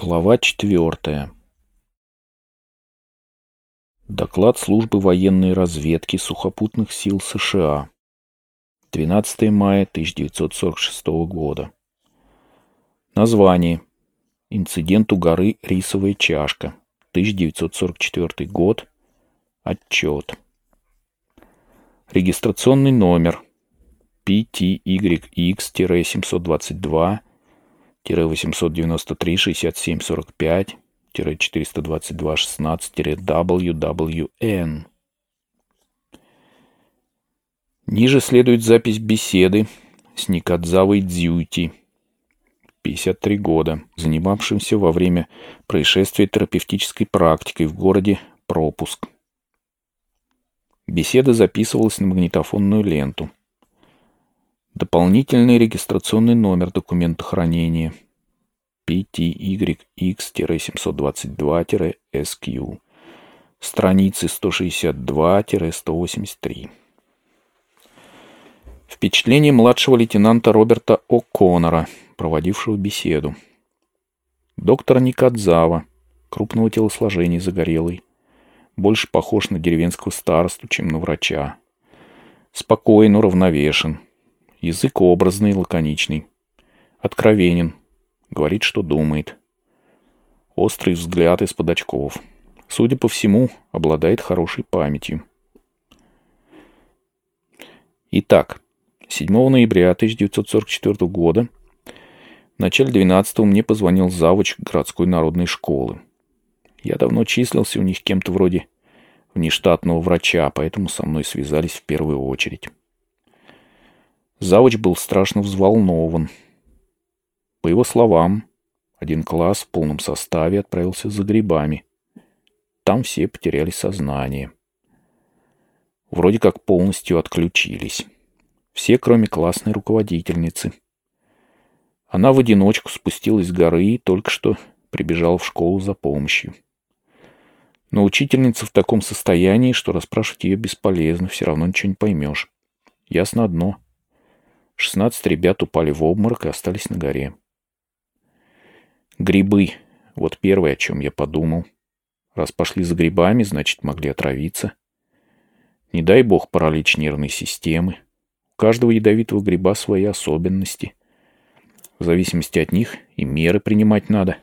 Глава четвертая. Доклад службы военной разведки сухопутных сил США. 12 мая 1946 года. Название. Инцидент у горы Рисовая чашка. 1944 год. Отчет. Регистрационный номер. PTYX-722 822-6745-422-16-WWN. Ниже следует запись беседы с Никадзавой Дзюти, 53 года, занимавшимся во время происшествия терапевтической практикой в городе Пропуск. Беседа записывалась на магнитофонную ленту – Дополнительный регистрационный номер документа хранения PTYX-722-SQ. Страницы 162-183. Впечатление младшего лейтенанта Роберта О'Коннора, проводившего беседу. Доктор Никадзава, крупного телосложения загорелый, больше похож на деревенского старосту, чем на врача. Спокоен, уравновешен, Язык образный, лаконичный. Откровенен. Говорит, что думает. Острый взгляд из-под очков. Судя по всему, обладает хорошей памятью. Итак, 7 ноября 1944 года в начале 12 мне позвонил завуч городской народной школы. Я давно числился у них кем-то вроде внештатного врача, поэтому со мной связались в первую очередь. Завуч был страшно взволнован. По его словам, один класс в полном составе отправился за грибами. Там все потеряли сознание. Вроде как полностью отключились. Все, кроме классной руководительницы. Она в одиночку спустилась с горы и только что прибежала в школу за помощью. Но учительница в таком состоянии, что расспрашивать ее бесполезно, все равно ничего не поймешь. Ясно одно — Шестнадцать ребят упали в обморок и остались на горе. Грибы. Вот первое, о чем я подумал. Раз пошли за грибами, значит, могли отравиться. Не дай бог паралич нервной системы. У каждого ядовитого гриба свои особенности. В зависимости от них и меры принимать надо.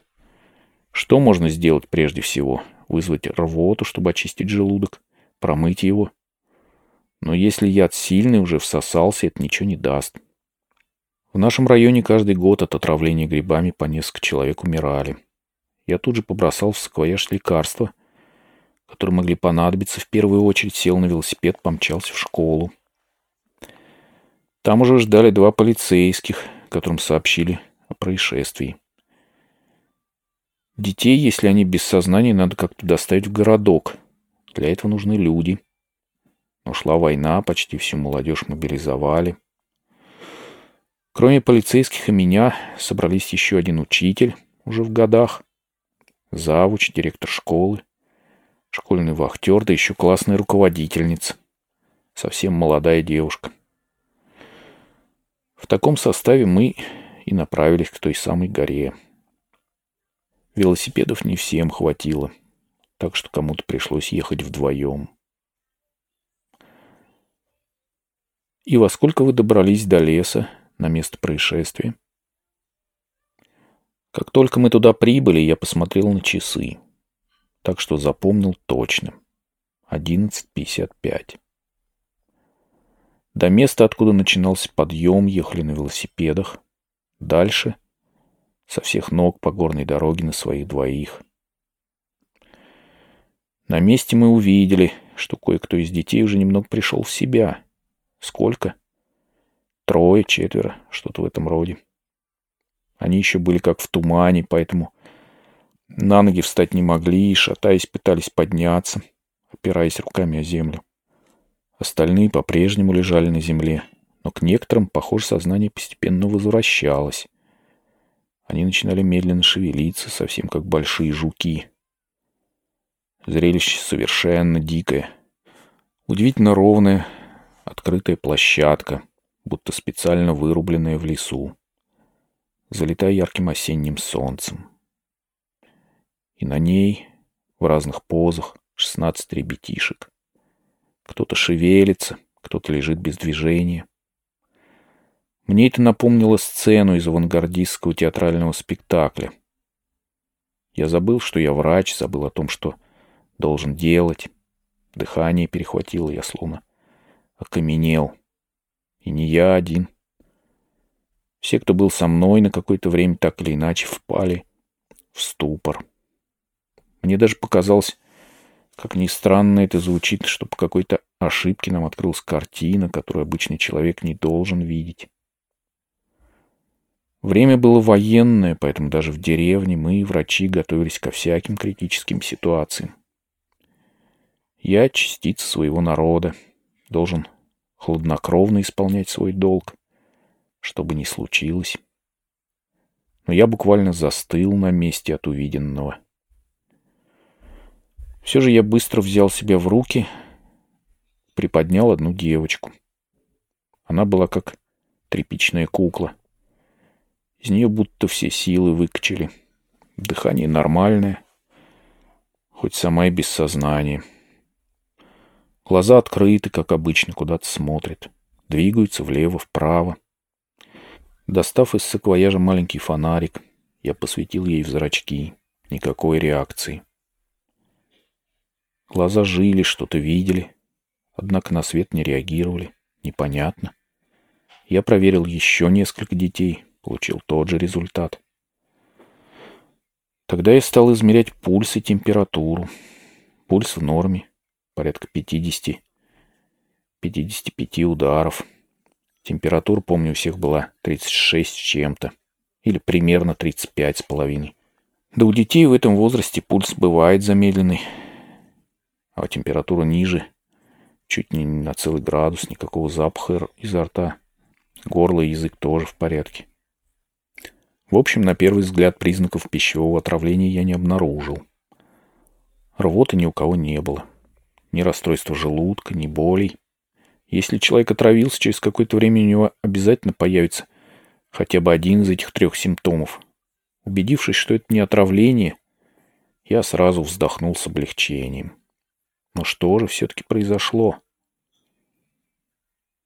Что можно сделать прежде всего? Вызвать рвоту, чтобы очистить желудок, промыть его. Но если яд сильный уже всосался, это ничего не даст. В нашем районе каждый год от отравления грибами по несколько человек умирали. Я тут же побросал в саквояж лекарства, которые могли понадобиться. В первую очередь сел на велосипед, помчался в школу. Там уже ждали два полицейских, которым сообщили о происшествии. Детей, если они без сознания, надо как-то доставить в городок. Для этого нужны люди. Но шла война, почти всю молодежь мобилизовали. Кроме полицейских и меня, собрались еще один учитель, уже в годах, завуч, директор школы, школьный вахтер, да еще классная руководительница, совсем молодая девушка. В таком составе мы и направились к той самой горе. Велосипедов не всем хватило, так что кому-то пришлось ехать вдвоем. «И во сколько вы добрались до леса?» На место происшествия. Как только мы туда прибыли, я посмотрел на часы. Так что запомнил точно. 11.55. До места, откуда начинался подъем, ехали на велосипедах. Дальше со всех ног по горной дороге на своих двоих. На месте мы увидели, что кое-кто из детей уже немного пришел в себя. Сколько? Трое, четверо, что-то в этом роде. Они еще были как в тумане, поэтому на ноги встать не могли и, шатаясь, пытались подняться, опираясь руками о землю. Остальные по-прежнему лежали на земле, но к некоторым, похоже, сознание постепенно возвращалось. Они начинали медленно шевелиться, совсем как большие жуки. Зрелище совершенно дикое. Удивительно ровная, открытая площадка — будто специально вырубленная в лесу, залитая ярким осенним солнцем. И на ней, в разных позах, шестнадцать ребятишек. Кто-то шевелится, кто-то лежит без движения. Мне это напомнило сцену из авангардистского театрального спектакля. Я забыл, что я врач, забыл о том, что должен делать. Дыхание перехватило, я словно окаменел. И не я один. Все, кто был со мной на какое-то время, так или иначе впали в ступор. Мне даже показалось, как ни странно это звучит, что по какой-то ошибке нам открылась картина, которую обычный человек не должен видеть. Время было военное, поэтому даже в деревне мы, врачи, готовились ко всяким критическим ситуациям. Я частица своего народа, должен хладнокровно исполнять свой долг, что бы ни случилось. Но я буквально застыл на месте от увиденного. Все же я быстро взял себя в руки, приподнял одну девочку. Она была как тряпичная кукла. Из нее будто все силы выкачали. Дыхание нормальное, хоть сама и без сознания. Глаза открыты, как обычно, куда-то смотрят. Двигаются влево-вправо. Достав из саквояжа маленький фонарик, я посветил ей в зрачки. Никакой реакции. Глаза жили, что-то видели, однако на свет не реагировали. Непонятно. Я проверил еще несколько детей, получил тот же результат. Тогда я стал измерять пульс и температуру. Пульс в норме, порядка 50, 55 ударов. Температура, помню, у всех была 36 с чем-то. Или примерно 35 с половиной. Да у детей в этом возрасте пульс бывает замедленный. А температура ниже. Чуть не на целый градус, никакого запаха изо рта. Горло и язык тоже в порядке. В общем, на первый взгляд признаков пищевого отравления я не обнаружил. Рвоты ни у кого не было ни расстройства желудка, ни болей. Если человек отравился, через какое-то время у него обязательно появится хотя бы один из этих трех симптомов. Убедившись, что это не отравление, я сразу вздохнул с облегчением. Но что же все-таки произошло?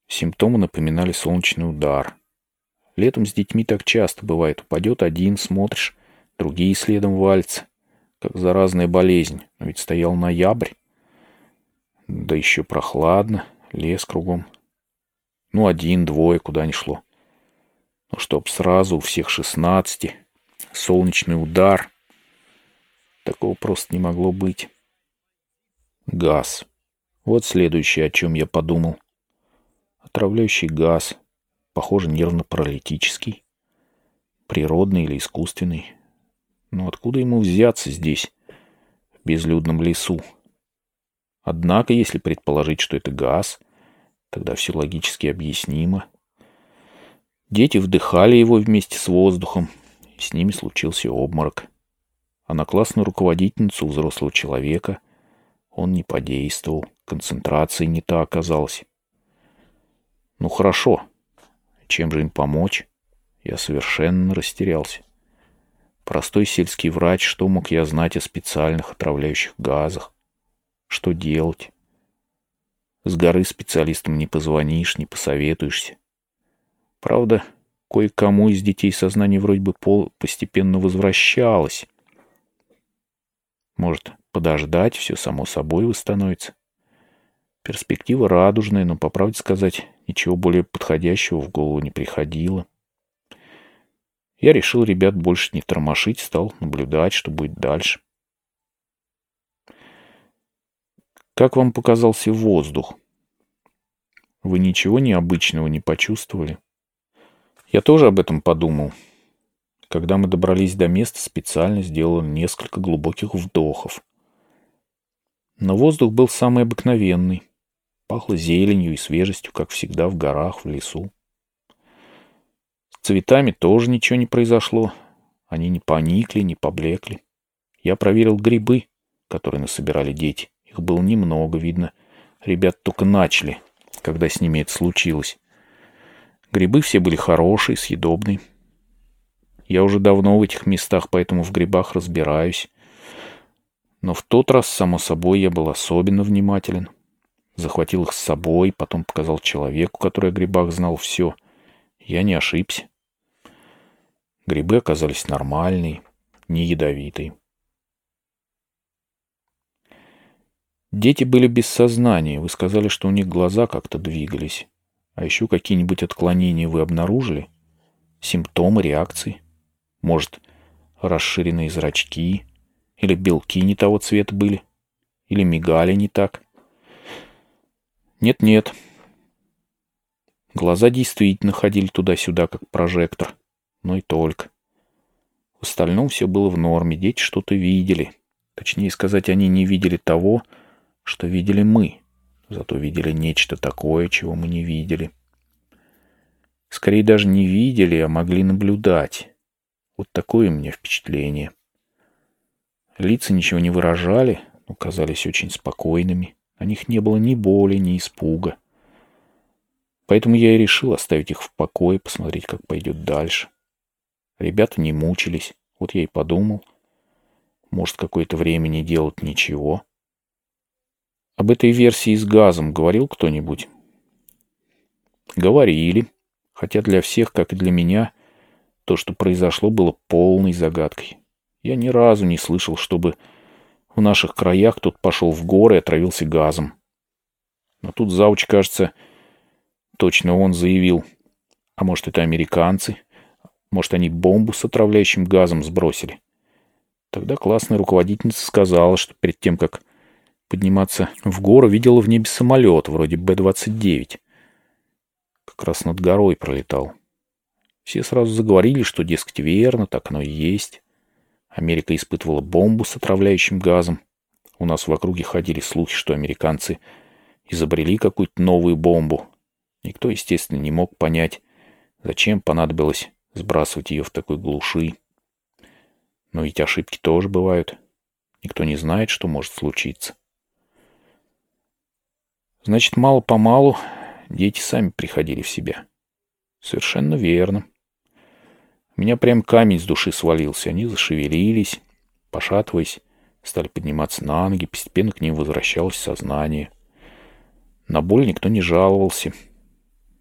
Симптомы напоминали солнечный удар. Летом с детьми так часто бывает. Упадет один, смотришь, другие следом валятся. Как заразная болезнь. Но ведь стоял ноябрь. Да еще прохладно, лес кругом. Ну, один, двое, куда ни шло. Но чтоб сразу у всех шестнадцати солнечный удар. Такого просто не могло быть. Газ. Вот следующее, о чем я подумал. Отравляющий газ. Похоже, нервно-паралитический. Природный или искусственный. Но откуда ему взяться здесь, в безлюдном лесу? Однако, если предположить, что это газ, тогда все логически объяснимо. Дети вдыхали его вместе с воздухом, и с ними случился обморок. А на классную руководительницу взрослого человека он не подействовал, концентрации не та оказалась. Ну хорошо, чем же им помочь? Я совершенно растерялся. Простой сельский врач, что мог я знать о специальных отравляющих газах? Что делать? С горы специалистам не позвонишь, не посоветуешься. Правда, кое-кому из детей сознание вроде бы пол постепенно возвращалось. Может, подождать, все само собой восстановится. Перспектива радужная, но, по правде сказать, ничего более подходящего в голову не приходило. Я решил ребят больше не тормошить, стал наблюдать, что будет дальше. Как вам показался воздух? Вы ничего необычного не почувствовали? Я тоже об этом подумал. Когда мы добрались до места, специально сделал несколько глубоких вдохов. Но воздух был самый обыкновенный. Пахло зеленью и свежестью, как всегда в горах, в лесу. С цветами тоже ничего не произошло. Они не поникли, не поблекли. Я проверил грибы, которые насобирали дети. Их было немного, видно. Ребят только начали, когда с ними это случилось. Грибы все были хорошие, съедобные. Я уже давно в этих местах, поэтому в грибах разбираюсь. Но в тот раз, само собой, я был особенно внимателен. Захватил их с собой, потом показал человеку, который о грибах знал все. Я не ошибся. Грибы оказались нормальные, не ядовитые. Дети были без сознания. Вы сказали, что у них глаза как-то двигались. А еще какие-нибудь отклонения вы обнаружили? Симптомы реакции? Может, расширенные зрачки? Или белки не того цвета были? Или мигали не так? Нет-нет. Глаза действительно ходили туда-сюда, как прожектор. Но и только. В остальном все было в норме. Дети что-то видели. Точнее сказать, они не видели того, что видели мы. Зато видели нечто такое, чего мы не видели. Скорее даже не видели, а могли наблюдать. Вот такое у меня впечатление. Лица ничего не выражали, но казались очень спокойными. На них не было ни боли, ни испуга. Поэтому я и решил оставить их в покое, посмотреть, как пойдет дальше. Ребята не мучились. Вот я и подумал. Может, какое-то время не делать ничего. Об этой версии с газом говорил кто-нибудь? Говорили. Хотя для всех, как и для меня, то, что произошло, было полной загадкой. Я ни разу не слышал, чтобы в наших краях кто-то пошел в горы и отравился газом. Но тут Зауч, кажется, точно он заявил. А может, это американцы? Может, они бомбу с отравляющим газом сбросили? Тогда классная руководительница сказала, что перед тем, как подниматься в гору, видела в небе самолет, вроде Б-29. Как раз над горой пролетал. Все сразу заговорили, что, дескать, верно, так оно и есть. Америка испытывала бомбу с отравляющим газом. У нас в округе ходили слухи, что американцы изобрели какую-то новую бомбу. Никто, естественно, не мог понять, зачем понадобилось сбрасывать ее в такой глуши. Но ведь ошибки тоже бывают. Никто не знает, что может случиться. Значит, мало-помалу дети сами приходили в себя. Совершенно верно меня прям камень с души свалился. Они зашевелились, пошатываясь, стали подниматься на ноги, постепенно к ним возвращалось сознание. На боль никто не жаловался.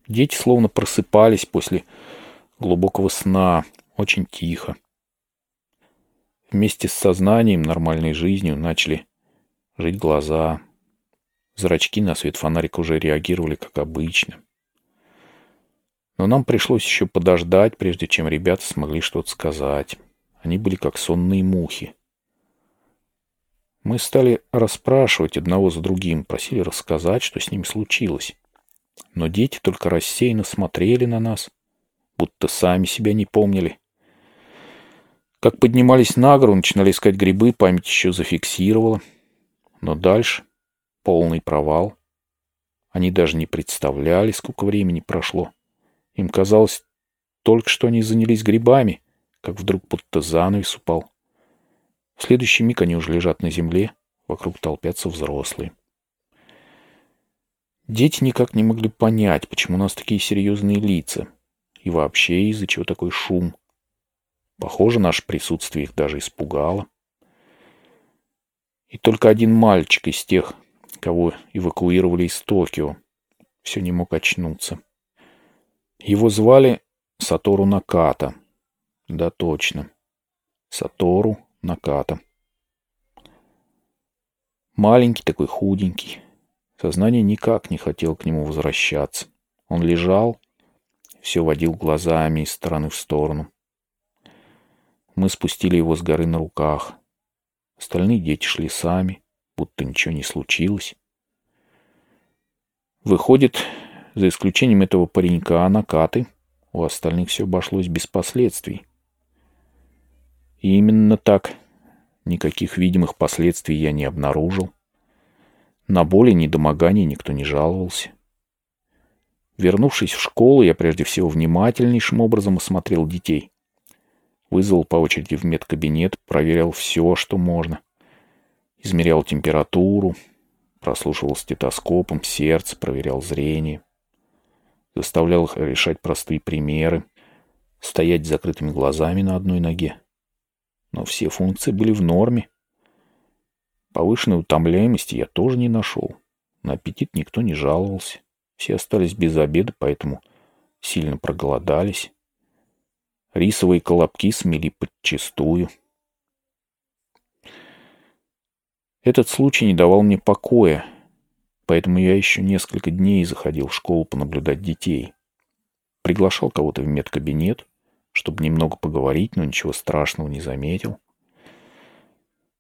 Дети словно просыпались после глубокого сна, очень тихо. Вместе с сознанием, нормальной жизнью начали жить глаза. Зрачки на свет фонарика уже реагировали как обычно. Но нам пришлось еще подождать, прежде чем ребята смогли что-то сказать. Они были как сонные мухи. Мы стали расспрашивать одного за другим, просили рассказать, что с ним случилось. Но дети только рассеянно смотрели на нас, будто сами себя не помнили. Как поднимались на гору, начинали искать грибы, память еще зафиксировала. Но дальше полный провал. Они даже не представляли, сколько времени прошло. Им казалось, только что они занялись грибами, как вдруг будто занавес упал. В следующий миг они уже лежат на земле, вокруг толпятся взрослые. Дети никак не могли понять, почему у нас такие серьезные лица. И вообще, из-за чего такой шум. Похоже, наше присутствие их даже испугало. И только один мальчик из тех, кого эвакуировали из Токио, все не мог очнуться. Его звали Сатору Наката. Да, точно. Сатору Наката. Маленький такой, худенький. Сознание никак не хотел к нему возвращаться. Он лежал, все водил глазами из стороны в сторону. Мы спустили его с горы на руках. Остальные дети шли сами, будто ничего не случилось. Выходит, за исключением этого паренька, накаты, у остальных все обошлось без последствий. И именно так. Никаких видимых последствий я не обнаружил. На боли, недомогание никто не жаловался. Вернувшись в школу, я прежде всего внимательнейшим образом осмотрел детей. Вызвал по очереди в медкабинет, проверял все, что можно. Измерял температуру, прослушивал стетоскопом сердце, проверял зрение заставлял их решать простые примеры, стоять с закрытыми глазами на одной ноге. Но все функции были в норме. Повышенной утомляемости я тоже не нашел. На аппетит никто не жаловался. Все остались без обеда, поэтому сильно проголодались. Рисовые колобки смели подчистую. Этот случай не давал мне покоя, поэтому я еще несколько дней заходил в школу понаблюдать детей. Приглашал кого-то в медкабинет, чтобы немного поговорить, но ничего страшного не заметил.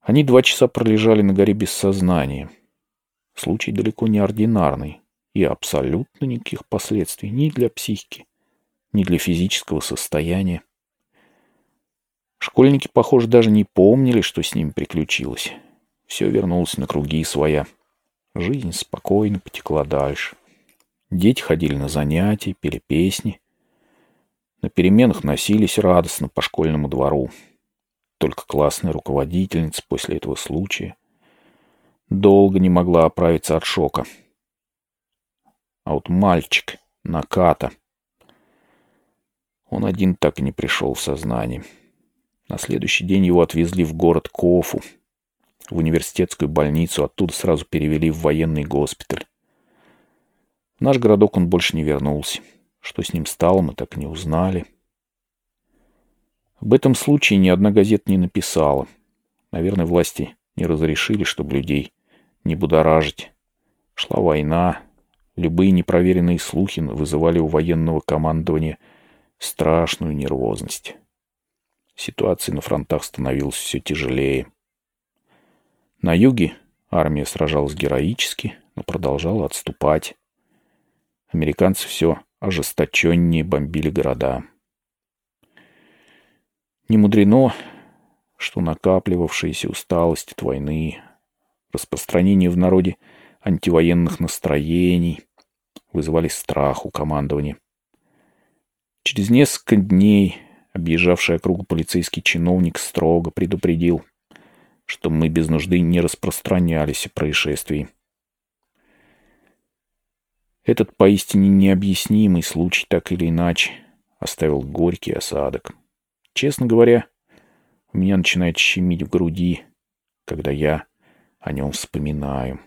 Они два часа пролежали на горе без сознания. Случай далеко не ординарный и абсолютно никаких последствий ни для психики, ни для физического состояния. Школьники, похоже, даже не помнили, что с ними приключилось. Все вернулось на круги своя. Жизнь спокойно потекла дальше. Дети ходили на занятия, пели песни. На переменах носились радостно по школьному двору. Только классная руководительница после этого случая долго не могла оправиться от шока. А вот мальчик, Наката, он один так и не пришел в сознание. На следующий день его отвезли в город Кофу, в университетскую больницу, оттуда сразу перевели в военный госпиталь. В наш городок он больше не вернулся. Что с ним стало, мы так и не узнали. Об этом случае ни одна газета не написала. Наверное, власти не разрешили, чтобы людей не будоражить. Шла война. Любые непроверенные слухи вызывали у военного командования страшную нервозность. Ситуация на фронтах становилась все тяжелее. На юге армия сражалась героически, но продолжала отступать. Американцы все ожесточеннее бомбили города. Не мудрено, что накапливавшаяся усталость от войны, распространение в народе антивоенных настроений вызывали страх у командования. Через несколько дней Объезжавший округу полицейский чиновник строго предупредил, что мы без нужды не распространялись о происшествии. Этот поистине необъяснимый случай так или иначе оставил горький осадок. Честно говоря, у меня начинает щемить в груди, когда я о нем вспоминаю.